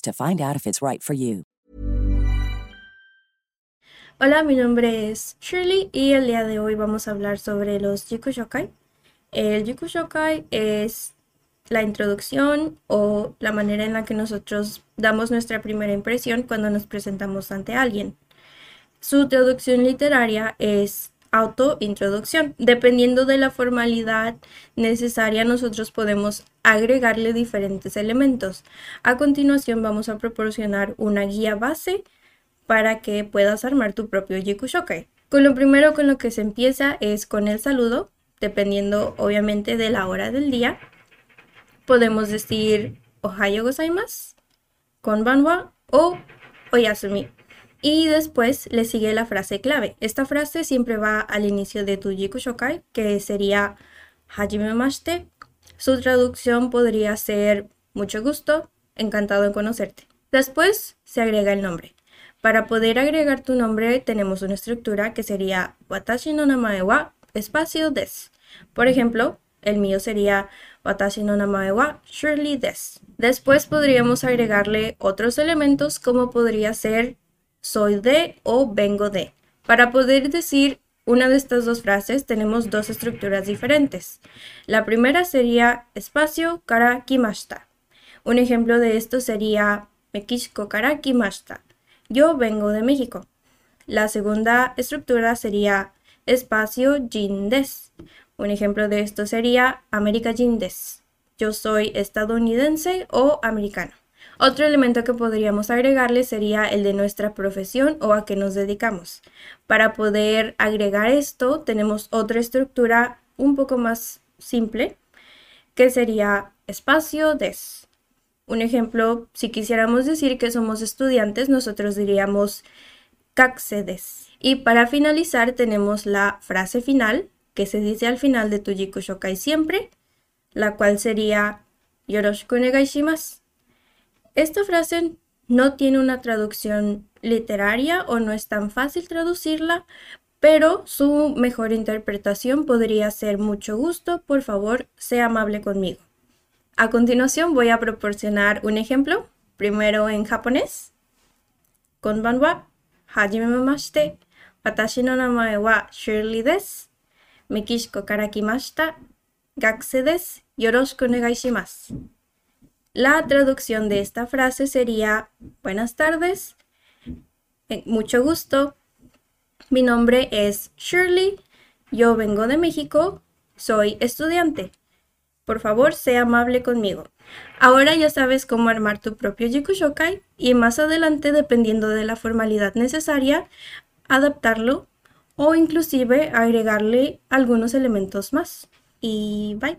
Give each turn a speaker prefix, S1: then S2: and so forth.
S1: to find out if it's right for you.
S2: Hola, mi nombre es Shirley y el día de hoy vamos a hablar sobre los Jikushokai. El Jikushokai es la introducción o la manera en la que nosotros damos nuestra primera impresión cuando nos presentamos ante alguien. Su traducción literaria es autointroducción. Dependiendo de la formalidad necesaria, nosotros podemos agregarle diferentes elementos. A continuación vamos a proporcionar una guía base para que puedas armar tu propio Jikushokai. Con lo primero con lo que se empieza es con el saludo, dependiendo obviamente de la hora del día. Podemos decir Ohayo gozaimasu, Konbanwa o Oyasumi. Y después le sigue la frase clave. Esta frase siempre va al inicio de tu Jikushokai, que sería Hajime mashite. Su traducción podría ser mucho gusto, encantado en conocerte. Después se agrega el nombre. Para poder agregar tu nombre tenemos una estructura que sería Watashi no namae wa espacio des. Por ejemplo, el mío sería Watashi no namae wa Shirley des. Después podríamos agregarle otros elementos como podría ser soy de o vengo de. Para poder decir una de estas dos frases tenemos dos estructuras diferentes. La primera sería espacio kara kimashita. Un ejemplo de esto sería Mekishiko kara kimashita. Yo vengo de México. La segunda estructura sería espacio jin des. Un ejemplo de esto sería América jin. Yo soy estadounidense o americano. Otro elemento que podríamos agregarle sería el de nuestra profesión o a qué nos dedicamos. Para poder agregar esto tenemos otra estructura un poco más simple que sería espacio des. Un ejemplo, si quisiéramos decir que somos estudiantes, nosotros diríamos des. Y para finalizar tenemos la frase final que se dice al final de tu Shokai siempre, la cual sería Yoroshiku onegai shimasu. Esta frase no tiene una traducción literaria o no es tan fácil traducirla, pero su mejor interpretación podría ser mucho gusto, por favor, sea amable conmigo. A continuación voy a proporcionar un ejemplo, primero en japonés. Konbanwa, hajime mashite, watashi no namae wa Shirley desu. Mekishiko kara kimashita, gakusei desu. Yoroshiku onegai shimasu. La traducción de esta frase sería, buenas tardes, eh, mucho gusto, mi nombre es Shirley, yo vengo de México, soy estudiante. Por favor, sea amable conmigo. Ahora ya sabes cómo armar tu propio Jikushokai y más adelante, dependiendo de la formalidad necesaria, adaptarlo o inclusive agregarle algunos elementos más. Y bye.